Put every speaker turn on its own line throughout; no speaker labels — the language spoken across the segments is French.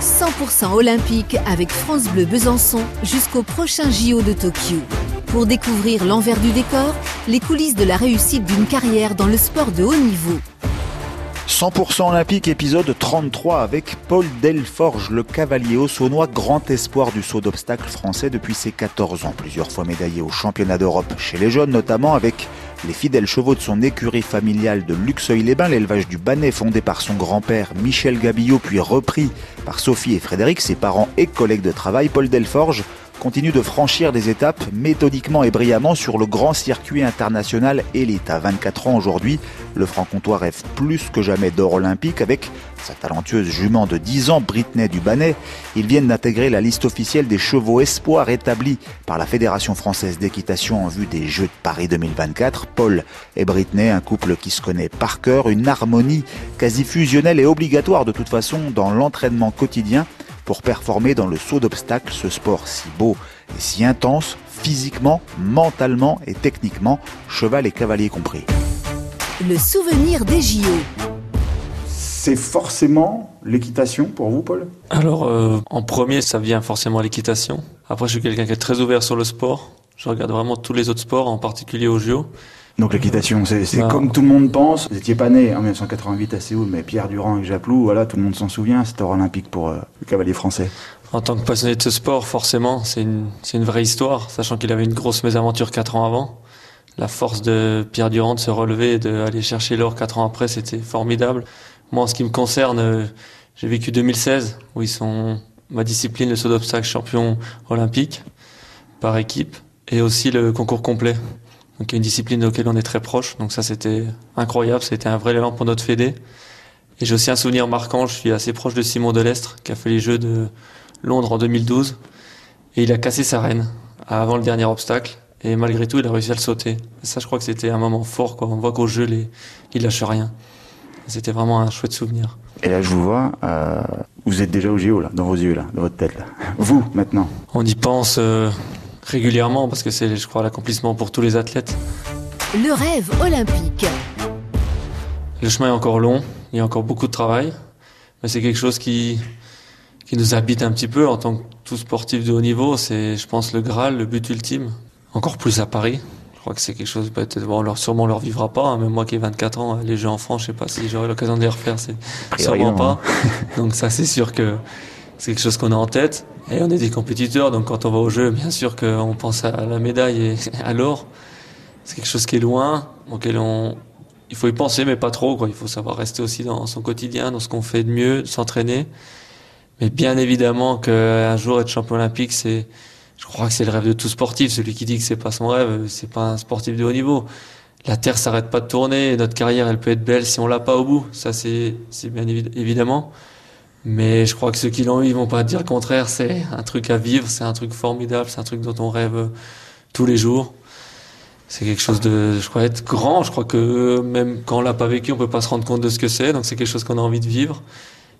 100% olympique avec France Bleu Besançon jusqu'au prochain JO de Tokyo. Pour découvrir l'envers du décor, les coulisses de la réussite d'une carrière dans le sport de haut niveau.
100% olympique, épisode 33 avec Paul Delforge, le cavalier haut-saunois, grand espoir du saut d'obstacle français depuis ses 14 ans. Plusieurs fois médaillé au championnat d'Europe chez les jeunes, notamment avec les fidèles chevaux de son écurie familiale de Luxeuil-les-Bains, l'élevage du Bannet fondé par son grand-père Michel Gabillot, puis repris par Sophie et Frédéric, ses parents et collègues de travail. Paul Delforge continue de franchir des étapes méthodiquement et brillamment sur le grand circuit international élite. À 24 ans aujourd'hui, le franc-comtois rêve plus que jamais d'or olympique avec sa talentueuse jument de 10 ans, Britney Dubanet. Ils viennent d'intégrer la liste officielle des chevaux espoirs établie par la Fédération française d'équitation en vue des Jeux de Paris 2024. Paul et Britney, un couple qui se connaît par cœur, une harmonie quasi fusionnelle et obligatoire de toute façon dans l'entraînement quotidien pour performer dans le saut d'obstacle, ce sport si beau et si intense, physiquement, mentalement et techniquement, cheval et cavalier compris.
Le souvenir des JO.
C'est forcément l'équitation pour vous, Paul?
Alors, euh, en premier, ça vient forcément l'équitation. Après, je suis quelqu'un qui est très ouvert sur le sport. Je regarde vraiment tous les autres sports, en particulier au JO.
Donc l'équitation, c'est bah. comme tout le monde pense. Vous n'étiez pas né en 1988 à Séoul, mais Pierre Durand et Japlou, voilà, tout le monde s'en souvient, c'était olympique pour euh, le cavalier français.
En tant que passionné de ce sport, forcément, c'est une, une vraie histoire, sachant qu'il avait une grosse mésaventure quatre ans avant. La force de Pierre Durand de se relever et d'aller chercher l'or quatre ans après, c'était formidable. Moi, en ce qui me concerne, euh, j'ai vécu 2016, où ils sont ma discipline, le saut d'obstacle champion olympique par équipe, et aussi le concours complet. Donc il y a une discipline auquel on est très proche. Donc ça c'était incroyable, c'était un vrai élan pour notre fédé. Et j'ai aussi un souvenir marquant, je suis assez proche de Simon Delestre qui a fait les Jeux de Londres en 2012 et il a cassé sa reine avant le dernier obstacle et malgré tout il a réussi à le sauter. Et ça je crois que c'était un moment fort quoi. On voit qu'au jeu les... il lâche rien. C'était vraiment un chouette souvenir.
Et là je vous vois, euh, vous êtes déjà au JO là, dans vos yeux là, dans votre tête là. Vous maintenant.
On y pense. Euh régulièrement parce que c'est, je crois, l'accomplissement pour tous les athlètes.
Le rêve olympique.
Le chemin est encore long, il y a encore beaucoup de travail, mais c'est quelque chose qui, qui nous habite un petit peu en tant que tout sportif de haut niveau. C'est, je pense, le Graal, le but ultime. Encore plus à Paris. Je crois que c'est quelque chose, peut-être, bon, leur, sûrement on leur vivra pas. Hein. Même moi qui ai 24 ans, les Jeux en France, je sais pas si j'aurai l'occasion de les refaire, c'est sûrement pas. Donc ça, c'est sûr que c'est quelque chose qu'on a en tête. Et on est des compétiteurs, donc quand on va au jeu, bien sûr qu'on pense à la médaille et à l'or. C'est quelque chose qui est loin, auquel on, il faut y penser, mais pas trop. Quoi. Il faut savoir rester aussi dans son quotidien, dans ce qu'on fait de mieux, s'entraîner. Mais bien évidemment qu'un jour être champion olympique, c'est, je crois que c'est le rêve de tout sportif. Celui qui dit que c'est pas son rêve, c'est pas un sportif de haut niveau. La terre s'arrête pas de tourner. notre carrière, elle peut être belle si on l'a pas au bout. Ça, c'est, c'est bien évidemment. Mais je crois que ceux qui l'ont eu, ils vont pas dire le contraire. C'est un truc à vivre, c'est un truc formidable, c'est un truc dont on rêve tous les jours. C'est quelque chose de, je crois, être grand. Je crois que même quand on l'a pas vécu, on peut pas se rendre compte de ce que c'est. Donc c'est quelque chose qu'on a envie de vivre.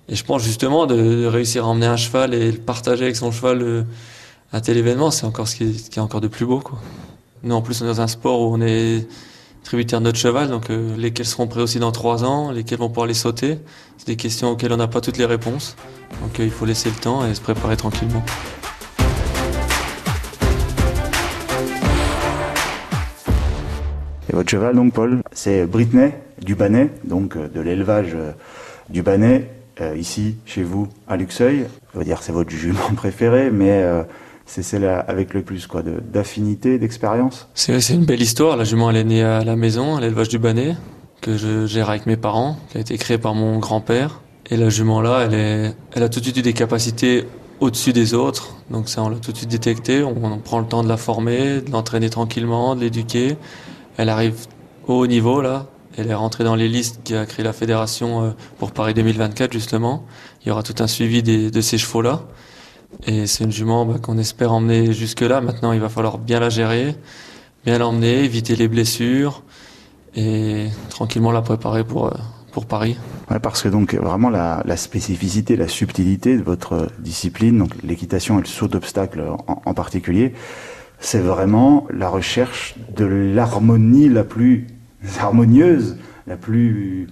Et je pense justement de, réussir à emmener un cheval et le partager avec son cheval euh, un tel événement, c'est encore ce qui est, qui est encore de plus beau, quoi. Nous, en plus, on est dans un sport où on est tributaire de notre cheval, donc euh, lesquels seront prêts aussi dans trois ans, lesquels vont pouvoir les sauter. C'est des questions auxquelles on n'a pas toutes les réponses. Donc euh, il faut laisser le temps et se préparer tranquillement.
Et votre cheval, donc, Paul, c'est Britney du Bannet, donc euh, de l'élevage du Bannet, ici, chez vous, à Luxeuil. Je veux dire, c'est votre jument préféré, mais c'est celle avec le plus quoi d'affinité, d'expérience?
C'est une belle histoire. La jument elle est née à la maison, à l'élevage du Bannet, que je gère avec mes parents, qui a été créée par mon grand-père. Et la jument là, elle a tout de suite eu des capacités au-dessus des autres. Donc ça, on l'a tout de suite détecté. On, prend le temps de la former, de l'entraîner tranquillement, de l'éduquer. Elle arrive au haut niveau là. Elle est rentrée dans les listes qui a créé la fédération euh, pour Paris 2024 justement. Il y aura tout un suivi de ces chevaux là. Et c'est une jument bah, qu'on espère emmener jusque-là. Maintenant, il va falloir bien la gérer, bien l'emmener, éviter les blessures et tranquillement la préparer pour, euh, pour Paris.
Ouais, parce que donc vraiment la, spécificité, la subtilité de votre discipline, donc l'équitation et le saut d'obstacle en, en, particulier, c'est vraiment la recherche de l'harmonie la plus harmonieuse, la plus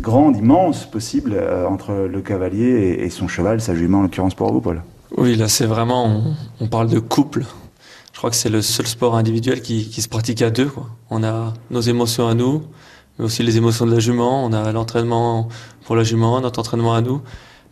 grande, immense possible entre le cavalier et, son cheval, sa jument en l'occurrence pour vous, Paul.
Oui, là c'est vraiment, on, parle de couple. Je crois que c'est le seul sport individuel qui, qui, se pratique à deux. Quoi. On a nos émotions à nous, mais aussi les émotions de la jument. On a l'entraînement pour la jument, notre entraînement à nous.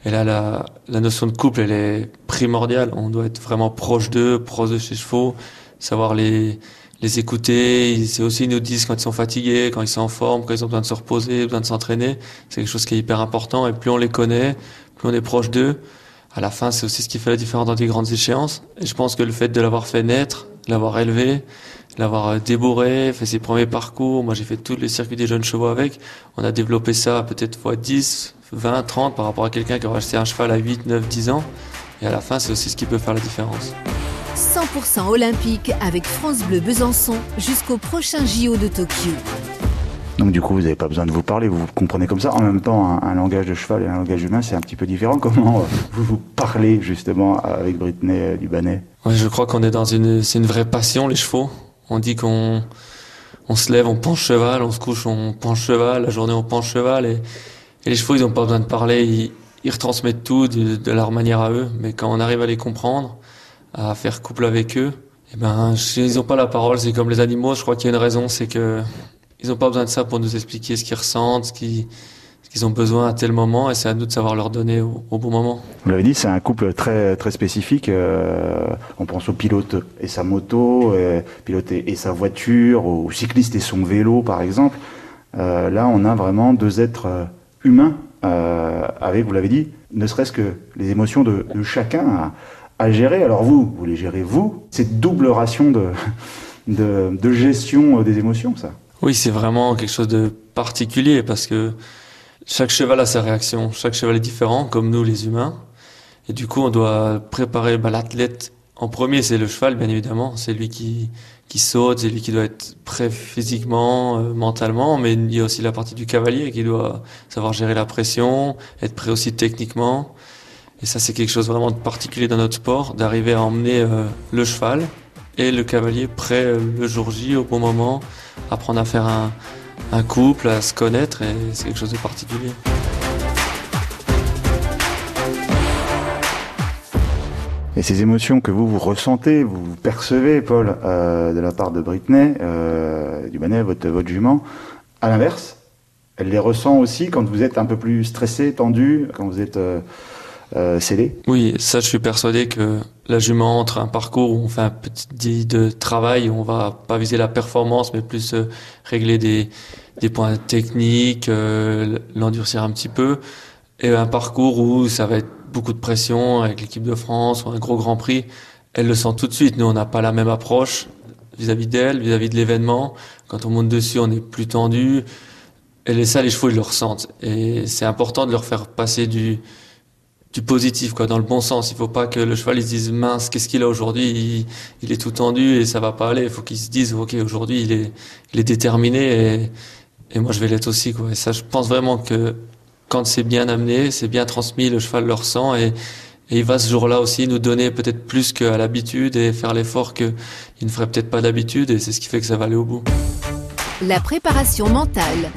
Et là, la, la, notion de couple, elle est primordiale. On doit être vraiment proche d'eux, proche de ses chevaux, savoir les, les écouter. C'est aussi, ils nous disent quand ils sont fatigués, quand ils sont en forme, quand ils ont besoin de se reposer, besoin de s'entraîner. C'est quelque chose qui est hyper important. Et plus on les connaît, plus on est proche d'eux. À la fin, c'est aussi ce qui fait la différence dans des grandes échéances. Et je pense que le fait de l'avoir fait naître, l'avoir élevé, l'avoir euh, débourré, fait ses premiers parcours. Moi, j'ai fait tous les circuits des jeunes chevaux avec. On a développé ça peut-être fois 10, 20, 30 par rapport à quelqu'un qui aurait acheté un cheval à 8, 9, 10 ans. Et à la fin, c'est aussi ce qui peut faire la différence.
100% olympique avec France Bleu Besançon jusqu'au prochain JO de Tokyo.
Donc du coup, vous n'avez pas besoin de vous parler, vous comprenez comme ça. En même temps, un, langage de cheval et un langage humain, c'est un petit peu différent. Comment euh, vous vous parlez justement avec Britney euh, Dubanet
Je crois qu'on est dans une, c'est une vraie passion les chevaux. On dit qu'on on se lève, on penche cheval, on se couche, on penche cheval, la journée on penche cheval et, et les chevaux ils n'ont pas besoin de parler, ils, ils retransmettent tout de, de, leur manière à eux. Mais quand on arrive à les comprendre, à faire couple avec eux, eh ben ils n'ont pas la parole. C'est comme les animaux. Je crois qu'il y a une raison, c'est que ils n'ont pas besoin de ça pour nous expliquer ce qu'ils ressentent, ce qu'ils ont besoin à tel moment et c'est à nous de savoir leur donner au, bon moment.
Vous l'avez dit, c'est un couple très très spécifique. Euh, on pense au pilote et sa moto, euh, pilote et, sa voiture, au cycliste et son vélo par exemple. Euh, là, on a vraiment deux êtres euh, humains avec, vous l'avez dit, ne serait-ce que les émotions de, chacun à, gérer. Alors vous, vous les gérez vous. C'est double ration de gestion des émotions, ça.
Oui, c'est vraiment quelque chose de particulier parce que chaque cheval a sa réaction. Chaque cheval est différent, comme nous les humains. Et du coup, on doit préparer bah, l'athlète. En premier, c'est le cheval, bien évidemment. C'est lui qui, qui saute, c'est lui qui doit être prêt physiquement, euh, mentalement. Mais il y a aussi la partie du cavalier qui doit savoir gérer la pression, être prêt aussi techniquement. Et ça, c'est quelque chose vraiment de particulier dans notre sport, d'arriver à emmener euh, le cheval et le cavalier prêt euh, le jour J au bon moment, apprendre à faire un, couple, à se connaître, et c'est quelque chose de particulier.
Et ces émotions que vous, vous ressentez, vous, percevez, Paul, euh, de la part de Britney, euh, du Banet, votre, votre jument, à l'inverse, elle les ressent aussi quand vous êtes un peu plus stressé, tendu, quand vous êtes euh, euh,
Oui, ça je suis persuadé que la jument entre un parcours où on fait un petit de travail, où on va pas viser la performance, mais plus euh, régler des, des points techniques, euh, l'endurcir un petit peu, et un parcours où ça va être beaucoup de pression avec l'équipe de France ou un gros Grand Prix, elle le sent tout de suite. Nous, on n'a pas la même approche vis-à-vis d'elle, vis-à-vis de l'événement. Quand on monte dessus, on est plus tendu. Et ça, les chevaux, ils le ressentent. Et c'est important de leur faire passer du, du positif, quoi, dans le bon sens. Il faut pas que le cheval il se dise mince, qu'est-ce qu'il a aujourd'hui? Il, est tout tendu et ça va pas aller. Il faut qu'il se dise ok aujourd'hui il est il est déterminé et, et moi je vais l'être aussi quoi. Et ça, je pense vraiment que quand c'est bien amené, c'est bien transmis, le cheval le ressent et, et il va ce jour-là aussi nous donner peut-être plus qu'à l'habitude et faire l'effort qu'il ne ferait peut-être pas d'habitude et c'est ce qui fait que ça va aller au bout.
La préparation mentale.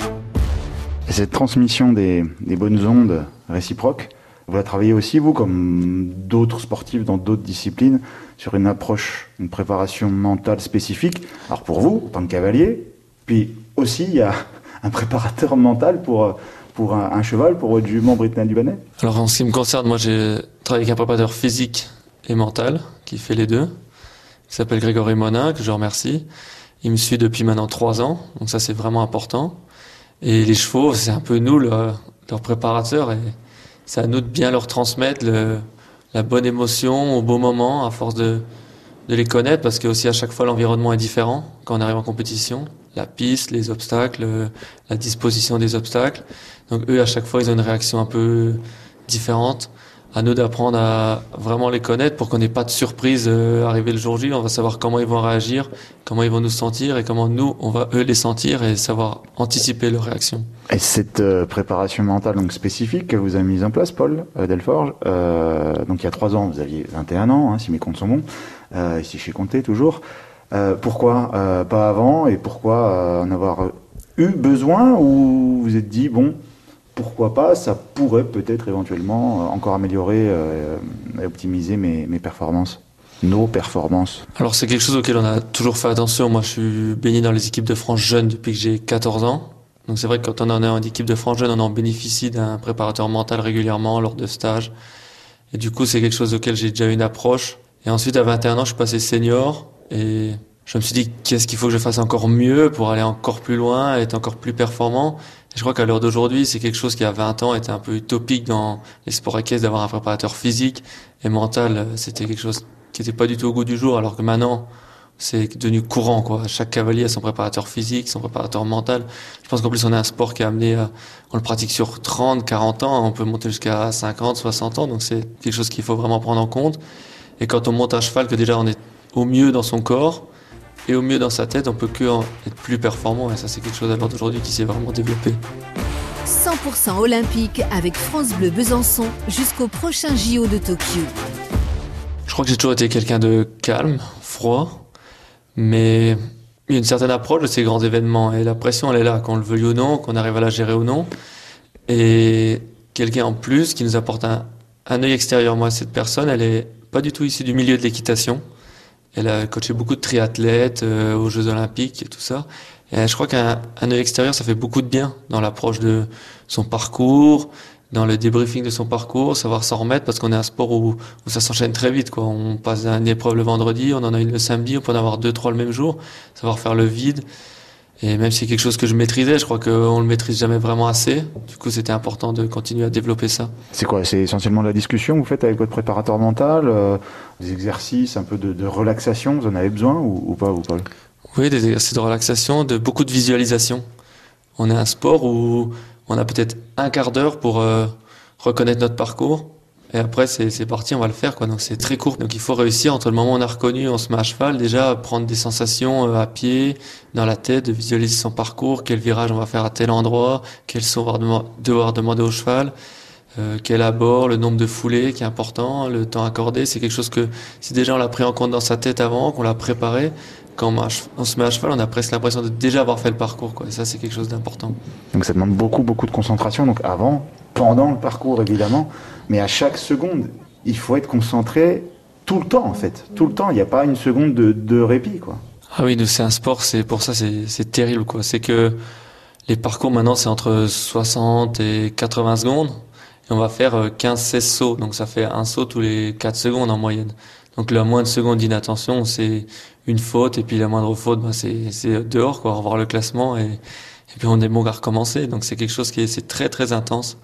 Cette transmission des, des bonnes ondes réciproques, vous la travaillez aussi, vous, comme d'autres sportifs dans d'autres disciplines, sur une approche, une préparation mentale spécifique. Alors pour vous, en tant que cavalier, puis aussi il y a un préparateur mental pour, pour un, cheval, pour votre jument Britannique Dubanet?
Alors en ce qui me concerne, moi j'ai travaillé avec un préparateur physique et mental qui fait les deux, qui s'appelle Grégory Monin, que je remercie. Il me suit depuis maintenant trois ans, donc ça c'est vraiment important. Et les chevaux, c'est un peu nous, leur préparateur. Et c'est à nous de bien leur transmettre le, la bonne émotion au bon moment, à force de, de les connaître, parce que aussi à chaque fois l'environnement est différent quand on arrive en compétition. La piste, les obstacles, la disposition des obstacles. Donc eux, à chaque fois, ils ont une réaction un peu différente à nous d'apprendre à vraiment les connaître pour qu'on n'ait pas de surprise euh, arriver le jour J. On va savoir comment ils vont réagir, comment ils vont nous sentir et comment nous, on va eux les sentir et savoir anticiper leurs réactions.
Et cette euh, préparation mentale donc spécifique que vous avez mise en place, Paul euh, Delforge, euh, donc il y a trois ans, vous aviez 21 ans, hein, si mes comptes sont bons, euh, ici chez Comté toujours. pourquoi pas avant et pourquoi en avoir eu besoin ou vous êtes dit, bon, pourquoi pas, ça pourrait peut-être éventuellement encore améliorer et optimiser mes, performances nos performances
Alors c'est quelque chose auquel on a toujours fait attention. Moi je suis baigné dans les équipes de France jeunes depuis que j'ai 14 ans. Donc c'est vrai que quand on en est en équipe de France jeune, on en bénéficie d'un préparateur mental régulièrement lors de stages. Et du coup c'est quelque chose auquel j'ai déjà une approche. Et ensuite à 21 ans je suis passé senior et je me suis dit qu'est-ce qu'il faut que je fasse encore mieux pour aller encore plus loin, être encore plus performant? Je crois qu'à l'heure d'aujourd'hui, c'est quelque chose qui à 20 ans était un peu utopique dans les sports équestres d'avoir un préparateur physique et mental. C'était quelque chose qui n'était pas du tout au goût du jour, alors que maintenant, c'est devenu courant, quoi. Chaque cavalier a son préparateur physique, son préparateur mental. Je pense qu'en plus, on est un sport qui a amené, on le pratique sur 30, 40 ans, on peut monter jusqu'à 50, 60 ans, donc c'est quelque chose qu'il faut vraiment prendre en compte. Et quand on monte à cheval, que déjà on est au mieux dans son corps et au mieux dans sa tête, on peut que être plus performant, et ça, c'est quelque chose à l'heure d'aujourd'hui qui s'est vraiment développé.
100% olympique avec France Bleu Besançon jusqu'au prochain JO de Tokyo.
Je crois que j'ai toujours été quelqu'un de calme, froid, mais il y a une certaine approche de ces grands événements et la pression elle est là, qu'on le veuille ou non, qu'on arrive à la gérer ou non. Et quelqu'un en plus qui nous apporte un, un œil extérieur. Moi, cette personne, elle est pas du tout issue du milieu de l'équitation. Elle a coaché beaucoup de triathlètes euh, aux Jeux Olympiques et tout ça. Et je crois qu'un œil extérieur, ça fait beaucoup de bien dans l'approche de son parcours, dans le débriefing de son parcours, savoir s'en remettre parce qu'on est un sport où, ça s'enchaîne très vite. On passe une épreuve le vendredi, on en a une le samedi, on peut en avoir deux, trois le même jour, savoir faire le vide. Et même si c'est quelque chose que je maîtrisais, je crois qu'on le maîtrise jamais vraiment assez. Du coup, c'était important de continuer à développer ça.
C'est quoi? C'est essentiellement de la discussion que vous faites avec votre préparateur mental, euh, des exercices, un peu de, de, relaxation. Vous en avez besoin ou, ou pas, vous Paul?
Oui, des exercices de relaxation, de beaucoup de visualisation. On est un sport où on a peut-être un quart d'heure pour euh, reconnaître notre parcours. Et après, c'est parti, on va le faire, quoi. Donc, c'est très court. Donc, il faut réussir entre le moment où on a reconnu, on se met à cheval, déjà, prendre des sensations euh, à pied, dans la tête, de visualiser son parcours, quel virage on va faire à tel endroit, quel saut on va devoir demander au cheval, euh, quel abord, le nombre de foulées qui est important, le temps accordé. C'est quelque chose que, si déjà on l'a pris en compte dans sa tête avant, qu'on l'a préparé, quand on, se met à cheval, on a presque l'impression de déjà avoir fait le parcours. Quoi. Et ça, c'est quelque chose d'important.
Donc ça demande beaucoup, beaucoup de concentration. Donc avant, pendant le parcours, évidemment, mais à chaque seconde, il faut être concentré tout le temps, en fait. Tout le temps. Il n'y a pas une seconde de, répit, quoi.
Ah oui, c'est un sport, c'est pour ça, c'est terrible, quoi. C'est que les parcours maintenant, c'est entre 60 et 80 secondes. Et on va faire 15-16 euh, sauts. Donc ça fait un saut tous les 4 secondes en moyenne. Donc la moindre seconde d'inattention, c'est une faute, et puis la moindre faute, bah, c'est dehors, quoi, revoir le classement, et, puis on est bon à recommencer. Donc c'est quelque chose qui est, très très intense.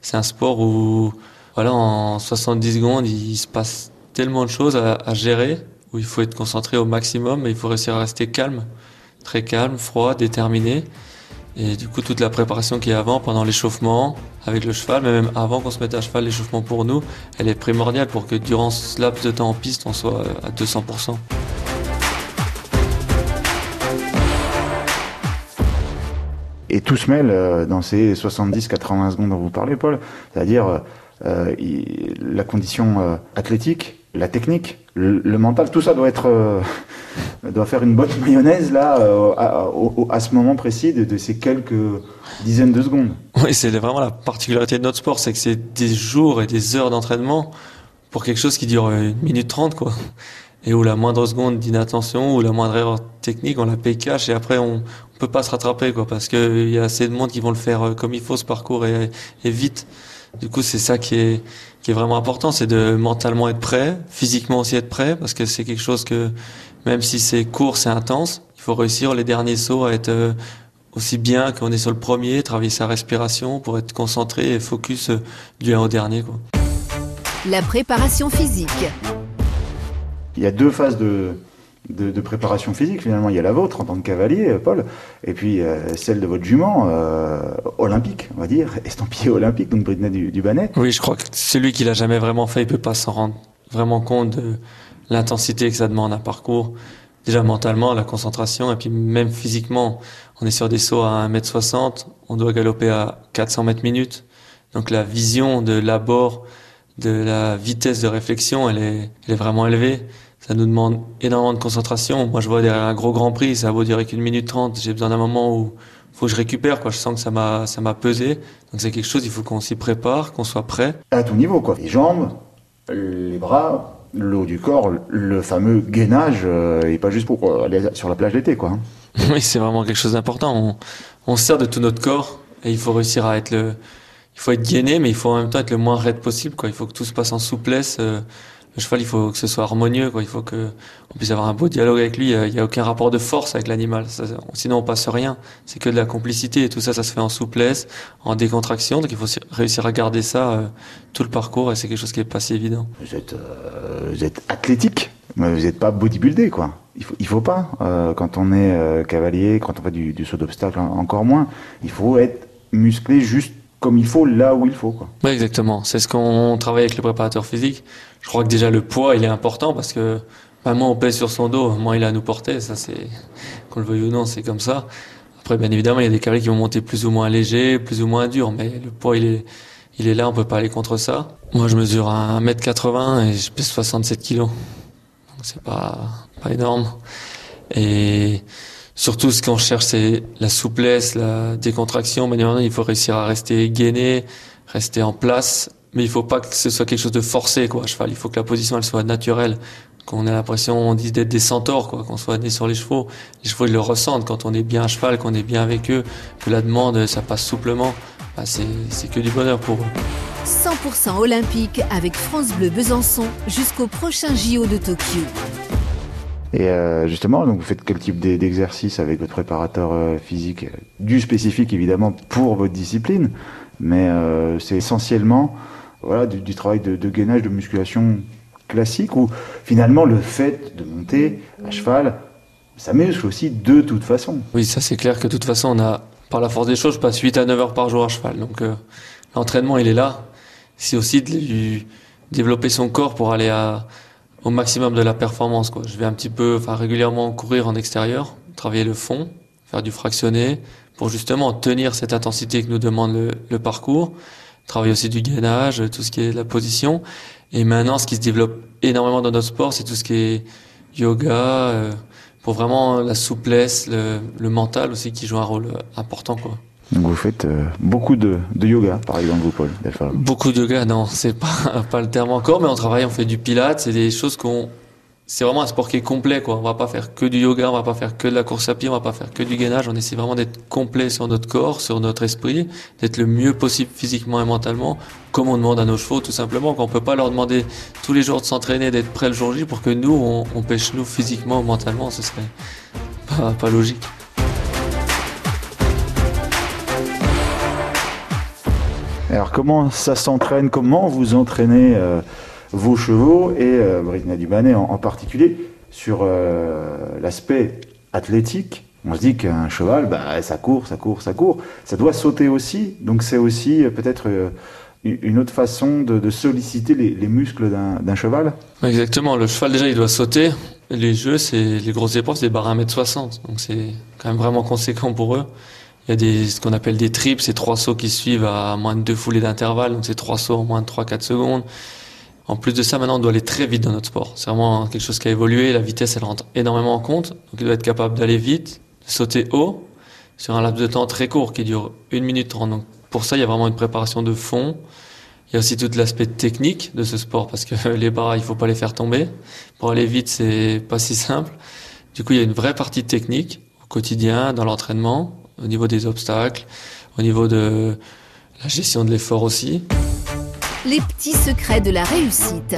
C'est un sport où, voilà, en 70 secondes, il se passe tellement de choses à, à gérer, où il faut être concentré au maximum, et il faut réussir à rester calme, très calme, froid, déterminé. Et du coup, toute la préparation qui est avant, pendant l'échauffement, avec le cheval, mais même avant qu'on se mette à cheval, l'échauffement pour nous, elle est primordiale pour que durant ce laps de temps en piste, on soit à 200%.
Et tout se mêle euh, dans ces 70-80 secondes dont vous parlez, Paul. C'est-à-dire euh, la condition euh, athlétique, la technique, le, mental, tout ça doit être euh, doit faire une bonne mayonnaise là à, ce moment précis de, ces quelques dizaines de secondes.
Oui, c'est vraiment la particularité de notre sport, c'est que c'est des jours et des heures d'entraînement pour quelque chose qui dure une minute trente, quoi et où la moindre seconde d'inattention ou la moindre erreur technique, on la paye cash et après on peut pas se rattraper quoi parce qu'il y a assez de monde qui vont le faire euh, comme il faut ce parcours et, et vite. Du coup, c'est ça qui est qui est vraiment important, c'est de mentalement être prêt, physiquement aussi être prêt parce que c'est quelque chose que même si c'est court, c'est intense, il faut réussir les derniers sauts à être euh, aussi bien qu'on est sur le premier, travailler sa respiration pour être concentré et focus euh, du un au dernier quoi.
La préparation physique
il y a deux phases de, de, préparation physique finalement. Il y a la vôtre en tant que cavalier, Paul, et puis euh, celle de votre jument euh, olympique, on va dire, estampillé olympique, donc Britney du, du Banet.
Oui, je crois que celui qui l'a jamais vraiment fait, il peut pas s'en rendre vraiment compte de l'intensité que ça demande un parcours. Déjà mentalement, la concentration, et puis même physiquement, on est sur des sauts à 1m60, on doit galoper à 400 mètres minutes. Donc la vision de l'abord, de la vitesse de réflexion, elle est vraiment élevée. Ça nous demande énormément de concentration. Moi, je vois derrière un gros Grand Prix, ça vaut dire qu'une minute trente. J'ai besoin d'un moment où faut que je récupère, quoi. Je sens que ça m'a, ça m'a pesé. Donc c'est quelque chose, il faut qu'on s'y prépare, qu'on soit prêt.
À tout niveau, quoi. Les jambes, les bras, le haut du corps, le fameux gainage, euh, et pas juste pour euh, aller sur la plage d'été, quoi. Hein.
Oui, c'est vraiment quelque chose d'important. On, on sert de tout notre corps et il faut réussir à être le, il faut être gainé, mais il faut en même temps être le moins raide possible, quoi. Il faut que tout se passe en souplesse. Euh, le cheval, il faut que ce soit harmonieux, quoi. Il faut que on puisse avoir un beau dialogue avec lui. Il n'y a, aucun rapport de force avec l'animal. Sinon, on passe rien. C'est que de la complicité et tout ça, ça se fait en souplesse, en décontraction. Donc, il faut réussir à garder ça euh, tout le parcours et c'est quelque chose qui est pas si évident.
Vous êtes, euh, vous êtes athlétique, mais vous n'êtes pas bodybuildé, quoi. Il faut, il faut pas. Euh, quand on est euh, cavalier, quand on fait du, du saut d'obstacle, encore moins. Il faut être musclé juste comme il faut là où il faut. Quoi.
Oui, exactement. C'est ce qu'on travaille avec le préparateur physique. Je crois que déjà le poids, il est important parce que bah, moins on pèse sur son dos, moins il a à nous porter. Ça, c'est qu'on le veuille ou non, c'est comme ça. Après, bien évidemment, il y a des cavaliers qui vont monter plus ou moins légers, plus ou moins durs, mais le poids, il est, il est là, on peut pas aller contre ça. Moi, je mesure 1m80 et je pèse 67 kg. Donc, c'est pas, pas énorme. Et surtout, ce qu'on cherche, c'est la souplesse, la décontraction. Mais il faut réussir à rester gainé, rester en place. Mais il faut pas que ce soit quelque chose de forcé, quoi, cheval. Il faut que la position, elle soit naturelle. Qu'on ait l'impression, on dit d'être des centaures, quoi, qu'on soit né sur les chevaux. Les chevaux, ils le ressentent quand on est bien à cheval, qu'on est bien avec eux, que la demande, ça passe souplement. Bah, c'est que du bonheur pour eux.
100% olympique avec France Bleu Besançon jusqu'au prochain JO de Tokyo.
Et euh, justement, donc vous faites quel type d'exercice avec votre préparateur euh, physique? Du spécifique évidemment pour votre discipline, mais euh, c'est essentiellement voilà du, travail de, gainage, de musculation classique, où finalement le fait de monter à cheval, ça muscle aussi de toute façon.
Oui, ça c'est clair que de toute façon, on a par la force des choses, je passe 8 à 9 heures par jour à cheval, donc l'entraînement il est là. C'est aussi de lui développer son corps pour aller à au maximum de la performance. Quoi. Je vais un petit peu, enfin régulièrement courir en extérieur, travailler le fond, faire du fractionné, pour justement tenir cette intensité que nous demande le, le parcours. Travailler aussi du gainage, tout ce qui est la position. Et maintenant, ce qui se développe énormément dans notre sport, c'est tout ce qui est yoga, euh, pour vraiment la souplesse, le, le mental aussi qui joue un rôle important. quoi.
Donc vous faites euh, beaucoup de, de, yoga, par exemple, vous, Paul Delphine.
Beaucoup de yoga, non, c'est pas, pas le terme encore, mais on travaille, on fait du pilates, c'est des choses qu'on... C'est vraiment un sport qui est complet, quoi. On va pas faire que du yoga, on va pas faire que de la course à pied, on va pas faire que du gainage. On essaie vraiment d'être complet sur notre corps, sur notre esprit, d'être le mieux possible physiquement et mentalement, comme on demande à nos chevaux, tout simplement. Qu'on peut pas leur demander tous les jours de s'entraîner, d'être prêt le jour J pour que nous, on, on pêche nous physiquement ou mentalement, ce serait pas, pas logique.
Alors comment ça s'entraîne? Comment vous entraînez euh, vos chevaux? Et euh, Dubanet en, particulier sur euh, l'aspect athlétique On se dit qu'un cheval, bah, ça court, ça court, ça court. Ça doit sauter aussi. Donc c'est aussi euh, peut-être une autre façon de, solliciter les, les muscles d'un cheval?
Exactement. Le cheval déjà, il doit sauter. Les jeux, c'est les grosses épreuves, c'est des barres à 1m60. Donc c'est quand même vraiment conséquent pour eux. Il y a des, ce qu'on appelle des trips, c'est trois sauts qui suivent à moins de deux foulées d'intervalle, donc c'est trois sauts en moins de 3-4 secondes. En plus de ça, maintenant, on doit aller très vite dans notre sport. C'est vraiment quelque chose qui a évolué. La vitesse, elle rentre énormément en compte. Donc, il doit être capable d'aller vite, de sauter haut, sur un laps de temps très court qui dure une minute trente. Donc, pour ça, il y a vraiment une préparation de fond. Il y a aussi tout l'aspect technique de ce sport parce que les barres, il faut pas les faire tomber. Pour aller vite, c'est pas si simple. Du coup, il y a une vraie partie technique au quotidien, dans l'entraînement au niveau des obstacles, au niveau de la gestion de l'effort aussi.
Les petits secrets de la réussite.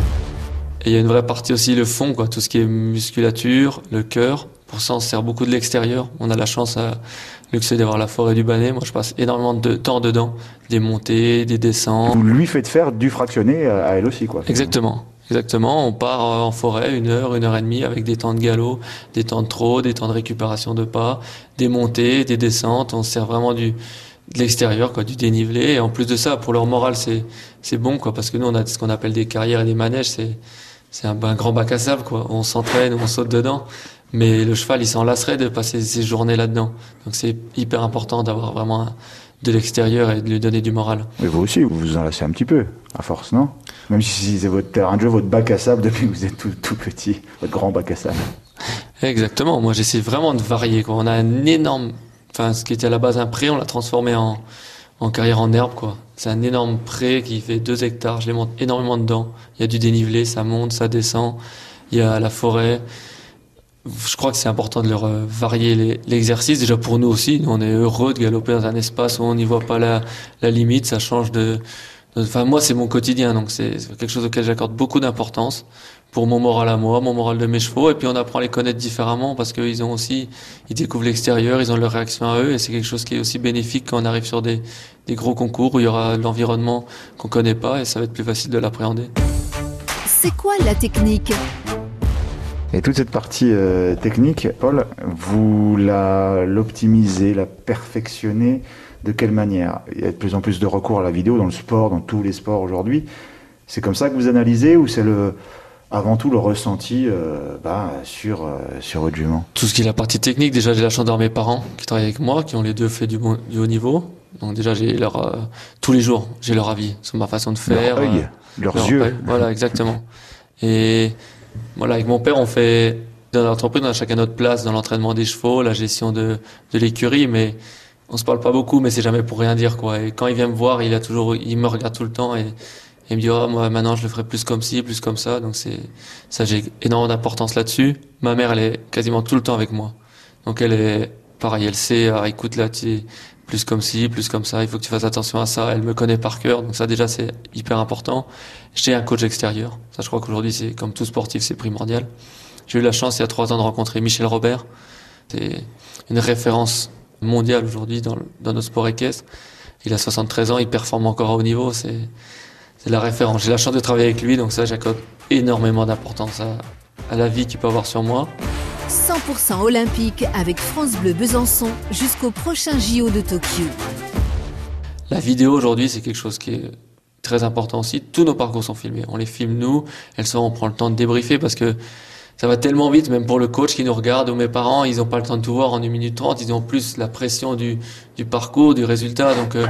Et il y a une vraie partie aussi le fond, quoi, tout ce qui est musculature, le cœur. Pour ça, on se sert beaucoup de l'extérieur. On a la chance, à luxe d'avoir la forêt du Bannet. Moi, je passe énormément de temps dedans, des montées, des descentes.
Vous lui faites faire du fractionné à elle aussi, quoi.
Exactement. Exactement, on part en forêt une heure, une heure et demie avec des temps de galop, des temps de trot, des temps de récupération de pas, des montées, des descentes. On se sert vraiment du de l'extérieur, quoi, du dénivelé. Et en plus de ça, pour leur morale, c'est c'est bon, quoi, parce que nous on a ce qu'on appelle des carrières et des manèges. C'est c'est un, un, grand bac à sable, quoi. On s'entraîne, on saute dedans. Mais le cheval, il s'en lasserait de passer ses journées là-dedans. Donc c'est hyper important d'avoir vraiment un, de l'extérieur et de lui donner du moral.
Mais vous aussi, vous vous en lassez un petit peu, à force, non? Même si c'est votre terrain de jeu, votre bac à sable depuis que vous êtes tout, tout petit, votre grand bac à sable.
Exactement. Moi, j'essaie vraiment de varier. Quoi. On a un énorme enfin, ce qui était à la base un pré, on l'a transformé en, en carrière en herbe, quoi. C'est un énorme pré qui fait deux hectares. Je les monte énormément dedans. Il y a du dénivelé, ça monte, ça descend. Il y a la forêt. Je crois que c'est important de leur euh, varier l'exercice. Déjà pour nous aussi, nous, on est heureux de galoper dans un espace où on n'y voit pas la, limite. Ça change de. Enfin, moi, c'est mon quotidien, donc c'est quelque chose auquel j'accorde beaucoup d'importance pour mon moral à moi, mon moral de mes chevaux, et puis on apprend à les connaître différemment parce qu'ils ont aussi, ils découvrent l'extérieur, ils ont leur réaction à eux, et c'est quelque chose qui est aussi bénéfique quand on arrive sur des, des gros concours où il y aura l'environnement qu'on connaît pas, et ça va être plus facile de l'appréhender.
C'est quoi la technique?
Et toute cette partie euh, technique, Paul, vous l'optimisez, la perfectionnez de quelle manière? Il y a de plus en plus de recours à la vidéo dans le sport, dans tous les sports aujourd'hui. C'est comme ça que vous analysez ou c'est le avant tout le ressenti euh, bah, sur, euh, sur votre jument?
Tout ce qui est la partie technique, déjà j'ai la chance d'avoir mes parents qui travaillent avec moi, qui ont les deux fait du, bon, du haut niveau. Donc déjà j'ai leur euh, tous les jours j'ai leur avis sur ma façon de faire,
leur œil, leurs yeux.
Voilà exactement. Et voilà avec mon père on fait dans l'entreprise on a chacun notre place dans l'entraînement des chevaux, la gestion de, l'écurie, mais on se parle pas beaucoup, mais c'est jamais pour rien dire quoi. Et quand il vient me voir, il a toujours, il me regarde tout le temps et il me dit oh, moi maintenant je le ferai plus comme ci, plus comme ça. Donc c'est ça j'ai énormément d'importance là-dessus. Ma mère elle est quasiment tout le temps avec moi. Donc elle est pareil, elle sait ah, écoute là plus comme ci, plus comme ça, il faut que tu fasses attention à ça. Elle me connaît par cœur, donc ça déjà c'est hyper important. J'ai un coach extérieur. Ça je crois qu'aujourd'hui c'est comme tout sportif, c'est primordial. J'ai eu la chance il y a trois ans de rencontrer Michel Robert. C'est une référence mondiale aujourd'hui dans, dans notre sport équestre. Il a 73 ans, il performe encore à haut niveau. C'est c'est la référence. J'ai la chance de travailler avec lui, donc ça, j'accorde énormément d'importance à, la vie qu'il peut avoir sur moi.
100% olympique avec France Bleu Besançon jusqu'au prochain JO de Tokyo.
La vidéo aujourd'hui, c'est quelque chose qui est très important aussi. Tous nos parcours sont filmés. On les filme nous. Elles sont, on prend le temps de débriefer parce que ça va tellement vite, même pour le coach qui nous regarde ou mes parents, ils n'ont pas le temps de tout voir en 1 minute 30. Ils ont plus la pression du, du parcours, du résultat. Donc, euh,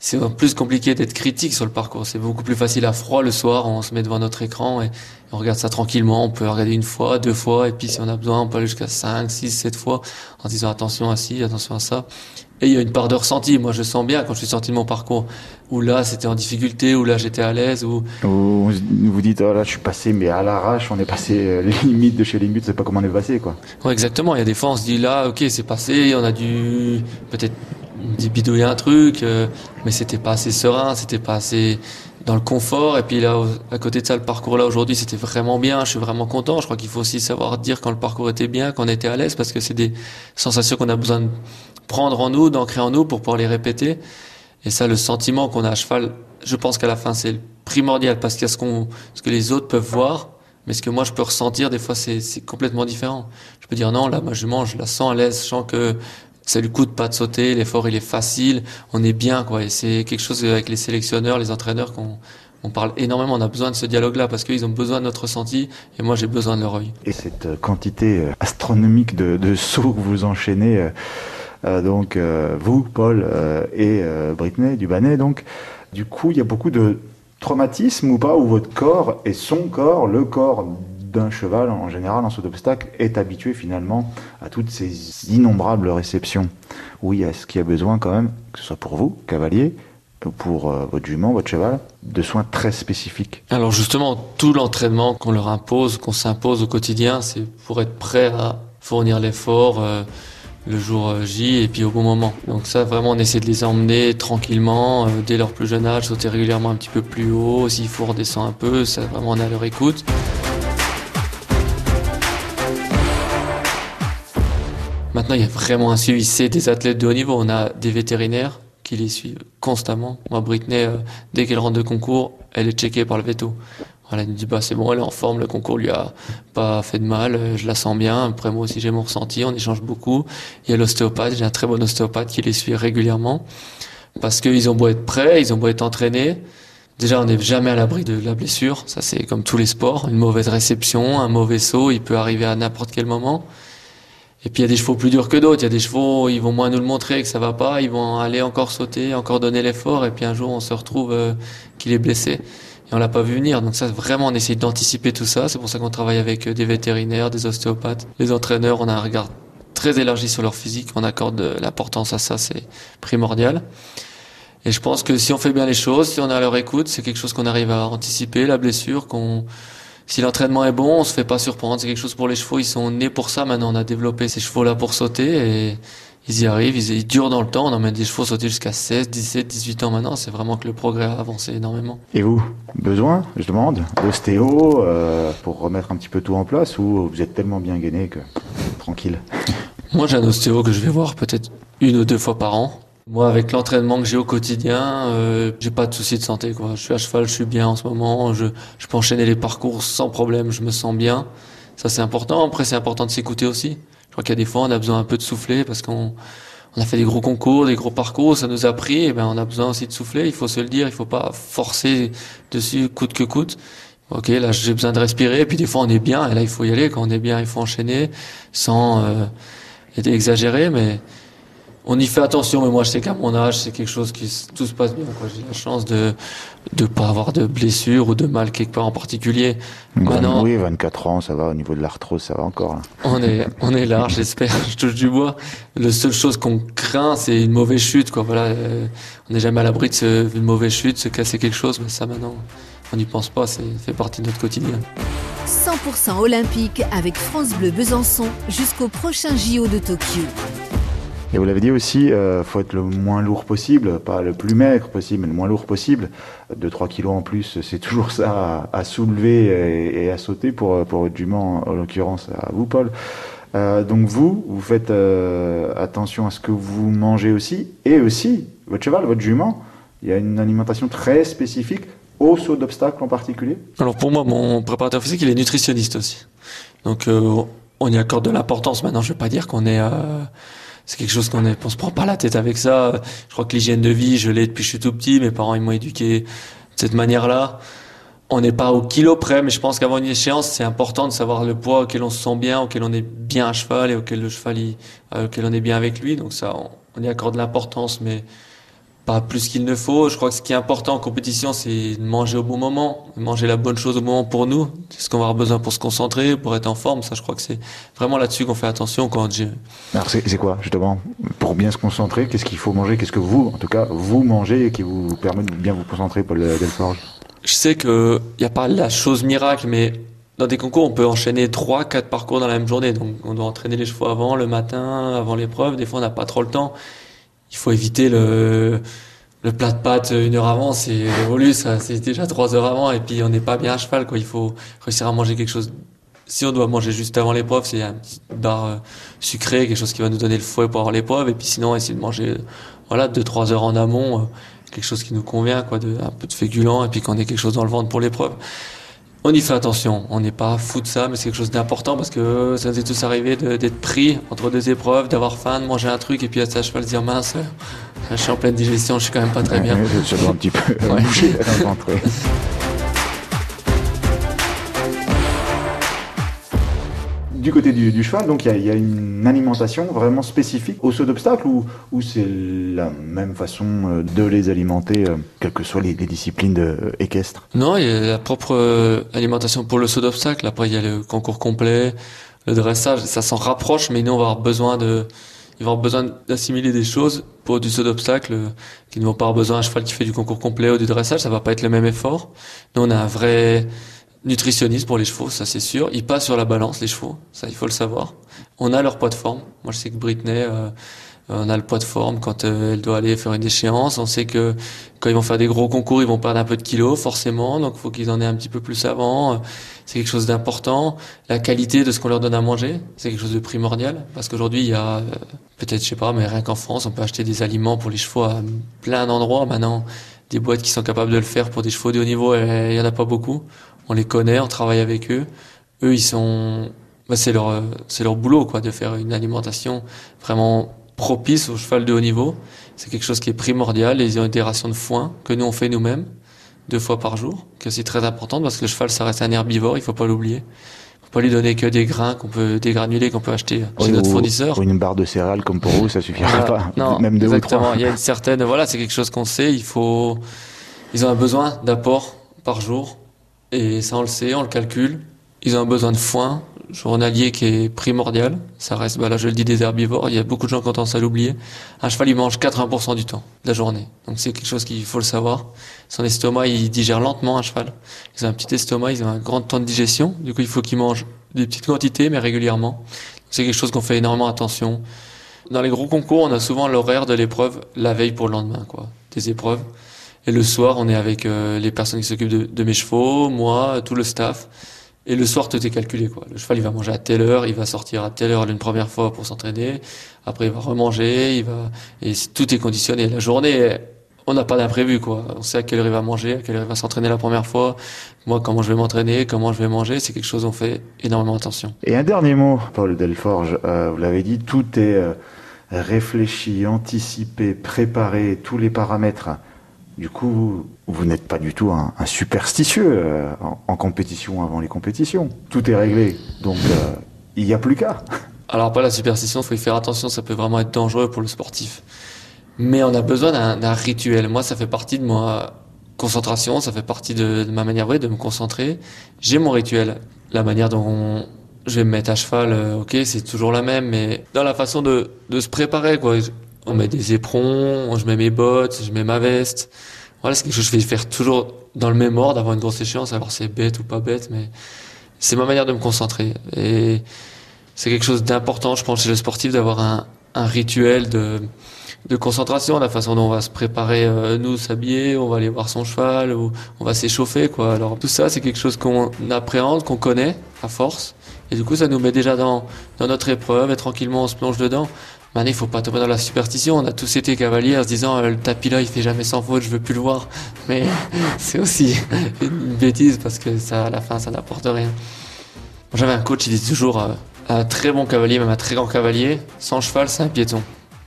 c'est plus compliqué d'être critique sur le parcours. C'est beaucoup plus facile à froid le soir. On se met devant notre écran et on regarde ça tranquillement. On peut regarder une fois, deux fois, et puis si on a besoin, on peut aller jusqu'à cinq, six, sept fois en disant attention à ci, attention à ça. Et il y a une part de ressenti. Moi, je sens bien quand je suis sorti de mon parcours. Où là, c'était en difficulté, où là, j'étais à l'aise, où...
Vous vous dites, oh là, je suis passé, mais à l'arrache, on est passé euh, les limites de chez les limites, c'est pas comment on est passé, quoi.
Ouais, exactement. Il y a des fois, on se dit, là, ok, c'est passé, on a dû peut-être bidouiller un truc, euh, mais c'était pas assez serein, c'était pas assez dans le confort. Et puis là, à côté de ça, le parcours là aujourd'hui, c'était vraiment bien. Je suis vraiment content. Je crois qu'il faut aussi savoir dire quand le parcours était bien, qu'on était à l'aise, parce que c'est des sensations qu'on a besoin de prendre en nous, d'ancrer en nous pour pouvoir les répéter. Et ça, le sentiment qu'on a à cheval, je pense qu'à la fin, c'est primordial parce qu'il y a ce, qu'on, ce que les autres peuvent voir, mais ce que moi je peux ressentir, des fois, c'est, c'est complètement différent. Je peux dire non, là, moi, je mange, je la sens à l'aise, je sens que ça lui coûte pas de sauter, l'effort il est facile, on est bien quoi. Et c'est quelque chose avec les sélectionneurs, les entraîneurs qu'on on parle énormément, on a besoin de ce dialogue-là parce qu'ils ont besoin de notre ressenti et moi j'ai besoin de leur œil.
Et cette euh, quantité euh, astronomique de, sauts que vous enchaînez, euh, donc vous, Paul et Britney Dubanet, donc du coup il y a beaucoup de traumatisme ou pas où votre corps et son corps, le corps d'un cheval en général en saut d'obstacle est habitué finalement à toutes ces innombrables réceptions. Oui, est-ce qu'il y a besoin quand même, que ce soit pour vous, cavalier, pour euh, votre jument, votre cheval, de soins très spécifiques
Alors justement, tout l'entraînement qu'on leur impose, qu'on s'impose au quotidien, c'est pour être prêt à fournir l'effort euh, le jour euh, J et puis au bon moment. Donc ça, vraiment, on essaie de les emmener tranquillement, dès leur plus jeune âge, sauter régulièrement un petit peu plus haut. S'il faut, redescendre un peu, ça vraiment, on est à leur écoute. Maintenant, il y a vraiment un suivi. C'est des athlètes de haut niveau. On a des vétérinaires qui les suivent constamment. Moi, Britney, euh, dès qu'elle rentre de concours, elle est checkée par le veto. Voilà, elle me dit bah c'est bon, elle est en forme, le concours lui a pas fait de mal, euh, je la sens bien. Après moi aussi j'ai mon ressenti, on échange beaucoup. Il y a l'ostéopathe, j'ai un très bon ostéopathe qui les suit régulièrement parce qu'ils ont beau être prêts, ils ont beau être entraînés. Déjà, on n'est jamais à l'abri de la blessure. Ça, c'est comme tous les sports. Une mauvaise réception, un mauvais saut, il peut arriver à n'importe quel moment. Et puis il y a des chevaux plus durs que d'autres. Il y a des chevaux, ils vont moins nous le montrer que ça va pas. Ils vont aller encore sauter, encore donner l'effort. Et puis un jour, on se retrouve euh, qu'il est blessé. Et on l'a pas vu venir. Donc ça, vraiment, on essaie d'anticiper tout ça. C'est pour ça qu'on travaille avec euh, des vétérinaires, des ostéopathes, les entraîneurs. On a un regard très élargie sur leur physique. On accorde de l'importance à ça, c'est primordial. Et je pense que si on fait bien les choses, si on a leur écoute, c'est quelque chose qu'on arrive à anticiper, la blessure, qu'on, si l'entraînement est bon, on se fait pas surprendre. C'est quelque chose pour les chevaux. Ils sont nés pour ça. Maintenant, on a développé ces chevaux-là pour sauter et ils y arrivent. Ils, ils durent dans le temps. On emmène des chevaux sauter jusqu'à 16, 17, 18 ans maintenant. C'est vraiment que le progrès a avancé énormément.
Et vous, besoin, je demande, d'ostéo euh, pour remettre un petit peu tout en place ou vous êtes tellement bien gainé que tranquille?
Moi, j'ai un ostéo que je vais voir peut-être une ou deux fois par an. Moi, avec l'entraînement que j'ai au quotidien, euh, j'ai pas de soucis de santé. Quoi. Je suis à cheval, je suis bien en ce moment. Je, je peux enchaîner les parcours sans problème. Je me sens bien. Ça, c'est important. Après, c'est important de s'écouter aussi. Je crois qu'il y a des fois, on a besoin un peu de souffler parce qu'on on a fait des gros concours, des gros parcours. Ça nous a pris. Et ben, on a besoin aussi de souffler. Il faut se le dire. Il faut pas forcer dessus coûte que coûte. Ok, là, j'ai besoin de respirer. Et puis des fois, on est bien. Et là, il faut y aller. Quand on est bien, il faut enchaîner sans euh, exagérer. Mais on y fait attention, mais moi je sais qu'à mon âge, c'est quelque chose qui tout se passe bien. J'ai la chance de ne pas avoir de blessures ou de mal quelque part en particulier.
Maintenant, oui, 24 ans, ça va au niveau de l'arthrose, ça va encore. Là.
On est on est large, j'espère. Je touche du bois. La seule chose qu'on craint, c'est une mauvaise chute. Quoi. Voilà, euh, on n'est jamais à l'abri de une mauvaise chute, se casser quelque chose, mais ça maintenant, on n'y pense pas. C'est fait partie de notre quotidien.
100% olympique avec France Bleu Besançon jusqu'au prochain JO de Tokyo.
Et vous l'avez dit aussi, euh, faut être le moins lourd possible, pas le plus maigre possible, mais le moins lourd possible. 2-3 kilos en plus, c'est toujours ça à, soulever et, à sauter pour, pour votre jument, en l'occurrence à vous, Paul. Euh, donc vous, vous faites euh, attention à ce que vous mangez aussi, et aussi votre cheval, votre jument. Il y a une alimentation très spécifique au saut d'obstacle en particulier.
Alors pour moi, mon préparateur physique, il est nutritionniste aussi. Donc on y accorde de l'importance. Maintenant, je ne vais pas dire qu'on est c'est quelque chose qu'on est, on se prend pas la tête avec ça. Je crois que l'hygiène de vie, je l'ai depuis que je suis tout petit. Mes parents, ils m'ont éduqué de cette manière-là. On n'est pas au kilo près, mais je pense qu'avant une échéance, c'est important de savoir le poids auquel on se sent bien, auquel on est bien à cheval et auquel le cheval, euh, auquel on est bien avec lui. Donc ça, on, on y accorde l'importance, mais pas plus qu'il ne faut. Je crois que ce qui est important en compétition, c'est de manger au bon moment, manger la bonne chose au moment pour nous. C'est ce qu'on va avoir besoin pour se concentrer, pour être en forme. Ça, je crois que c'est vraiment là-dessus qu'on fait attention quand j'ai.
Alors, c'est quoi, justement, pour bien se concentrer Qu'est-ce qu'il faut manger Qu'est-ce que vous, en tout cas, vous mangez et qui vous permet de bien vous concentrer, Paul Delforge?
Je sais qu'il n'y a pas la chose miracle, mais dans des concours, on peut enchaîner trois, quatre parcours dans la même journée. Donc, on doit entraîner les chevaux avant, le matin, avant l'épreuve. Des fois, on n'a pas trop le temps il faut éviter le le plat de pâtes une heure avant, c'est révolu, ça, c'est déjà trois heures avant, et puis on n'est pas bien à cheval, quoi. Il faut réussir à manger quelque chose. Si on doit manger juste avant l'épreuve, c'est un petit bar euh, sucré, quelque chose qui va nous donner le fouet pour avoir l'épreuve, et puis sinon essayer de manger, voilà, deux trois heures en amont, euh, quelque chose qui nous convient, quoi, de, un peu de féculent, et puis qu'on ait quelque chose dans le ventre pour l'épreuve on y fait attention. On n'est pas fou de ça, mais c'est quelque chose d'important parce que ça nous est tous arrivé d'être pris entre deux épreuves, d'avoir faim, de manger un truc et puis à sa cheval se dire mince, je suis en pleine digestion, je suis quand même pas très bien.
je dois un petit peu du côté du, cheval, donc il y, a une alimentation vraiment spécifique au saut d'obstacle ou, c'est la même façon euh, de les alimenter, euh, quelles que soient les, disciplines euh, équestres?
Non, il y a la propre alimentation pour le saut d'obstacle. Après, il y a le concours complet, le dressage, ça s'en rapproche, mais nous, on va avoir besoin de, ils vont avoir besoin d'assimiler des choses pour du saut d'obstacle qui ne vont pas avoir besoin d'un cheval qui fait du concours complet ou du dressage, ça va pas être le même effort. Nous, on a un vrai nutritionniste pour les chevaux, ça c'est sûr. Ils passent sur la balance, les chevaux, ça il faut le savoir. On a leur poids de forme. Moi je sais que Britney, euh, on a le poids de forme quand euh, elle doit aller faire une échéance. On sait que quand ils vont faire des gros concours, ils vont perdre un peu de kilos forcément, donc il faut qu'ils en aient un petit peu plus avant. C'est quelque chose d'important. La qualité de ce qu'on leur donne à manger, c'est quelque chose de primordial parce qu'aujourd'hui il y a euh, peut-être je sais pas, mais rien qu'en France, on peut acheter des aliments pour les chevaux à plein d'endroits maintenant. Des boîtes qui sont capables de le faire pour des chevaux de haut niveau, il y en a pas beaucoup on les connaît, on travaille avec eux. Eux, ils sont, bah, c'est leur, c'est leur boulot, quoi, de faire une alimentation vraiment propice au cheval de haut niveau. C'est quelque chose qui est primordial. Ils ont des rations de foin que nous on fait nous-mêmes deux fois par jour, qui est aussi très importante parce que le cheval, ça reste un herbivore, il faut pas l'oublier. Faut pas lui donner que des grains qu'on peut, des granulés qu'on peut acheter chez notre fournisseur.
Ou une barre de céréales comme pour vous, ça suffira pas.
Non, même deux exactement. Il y a une certaine, voilà, c'est quelque chose qu'on sait. Il faut, ils ont un besoin d'apport par jour et ça, on le sait, on le calcule. Ils ont besoin de foin. journalier qui est primordial. Ça reste, bah là je le dis des herbivores, il y a beaucoup de gens qui ont tendance à l'oublier. Un cheval, il mange 80% du temps de la journée. Donc c'est quelque chose qu'il faut le savoir. Son estomac, il digère lentement un cheval. Ils ont un petit estomac, ils ont un grand temps de digestion. Du coup, il faut qu'il mange des petites quantités, mais régulièrement. C'est quelque chose qu'on fait énormément attention. Dans les gros concours, on a souvent l'horaire de l'épreuve la veille pour le lendemain, quoi, des épreuves. Et le soir, on est avec euh, les personnes qui s'occupent de, de, mes chevaux, moi, tout le staff. Et le soir, tout est calculé, quoi. Le cheval, il va manger à telle heure, il va sortir à telle heure une première fois pour s'entraîner. Après, il va remanger, il va, et tout est conditionné. La journée, on n'a pas d'imprévu, quoi. On sait à quelle heure il va manger, à quelle heure il va s'entraîner la première fois. Moi, comment je vais m'entraîner, comment je vais manger, c'est quelque chose on fait énormément attention.
Et un dernier mot, Paul Delforge. Euh, vous l'avez dit, tout est euh, réfléchi, anticipé, préparé, tous les paramètres. Du coup, vous n'êtes pas du tout un, superstitieux euh, en, compétition avant les compétitions. Tout est réglé, donc euh, il n'y a plus qu'à.
Alors pas la superstition, il faut y faire attention, ça peut vraiment être dangereux pour le sportif. Mais on a besoin d'un rituel. Moi, ça fait partie de moi concentration, ça fait partie de, ma manière de me concentrer. J'ai mon rituel, la manière dont je vais me mettre à cheval, euh, ok, c'est toujours la même, mais dans la façon de, de se préparer, quoi. On met des éperons, je mets mes bottes, je mets ma veste. Voilà, c'est quelque chose que je vais faire toujours dans le même ordre, avant une grosse échéance, savoir si c'est bête ou pas bête, mais c'est ma manière de me concentrer. Et c'est quelque chose d'important, je pense, chez le sportif, d'avoir un, rituel de, concentration, la façon dont on va se préparer, euh, nous, s'habiller, on va aller voir son cheval, on va s'échauffer, quoi. Alors, tout ça, c'est quelque chose qu'on appréhende, qu'on connaît, à force. Et du coup, ça nous met déjà dans notre épreuve, et tranquillement, on se plonge dedans. Maintenant, il faut pas tomber dans la superstition. On a tous été cavaliers en se disant euh, le tapis là, il fait jamais sans faute, je veux plus le voir. Mais c'est aussi une bêtise parce que ça, à la fin, ça n'apporte rien. J'avais un coach, il dit toujours euh, un très bon cavalier, même un très grand cavalier, sans cheval, c'est un piéton.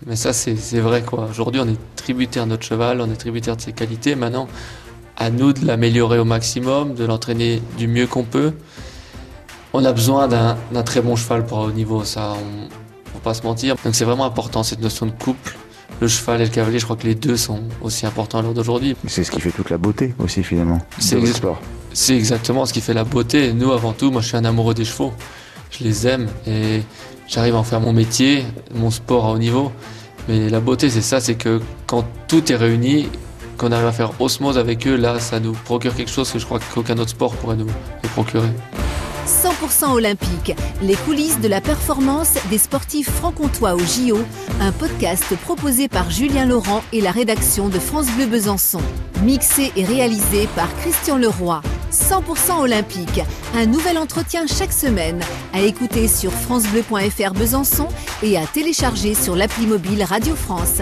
Mais ça, c'est vrai quoi. Aujourd'hui, on est tributaire de notre cheval, on est tributaire de ses qualités. Maintenant, à nous de l'améliorer au maximum, de l'entraîner du mieux qu'on peut. On a besoin d'un très bon cheval pour haut niveau, ça. Faut pas se mentir. Donc c'est vraiment important cette notion de couple. Le cheval et le cavalier, je crois que les deux sont aussi importants à l'heure d'aujourd'hui.
C'est ce qui fait toute la beauté aussi finalement.
C'est exa sport. C'est exactement ce qui fait la beauté. Nous avant tout, moi je suis un amoureux des chevaux. Je les aime et j'arrive à en faire mon métier, mon sport à haut niveau. Mais la beauté c'est ça, c'est que quand tout est réuni, qu'on arrive à faire osmose avec eux, là ça nous procure quelque chose que je crois qu'aucun autre sport pourrait nous, nous procurer.
100% olympique, les coulisses de la performance des sportifs franc-comtois au JO, un podcast proposé par Julien Laurent et la rédaction de France Bleu Besançon. Mixé et réalisé par Christian Leroy. 100% olympique, un nouvel entretien chaque semaine, à écouter sur francebleu.fr Besançon et à télécharger sur l'appli mobile Radio France.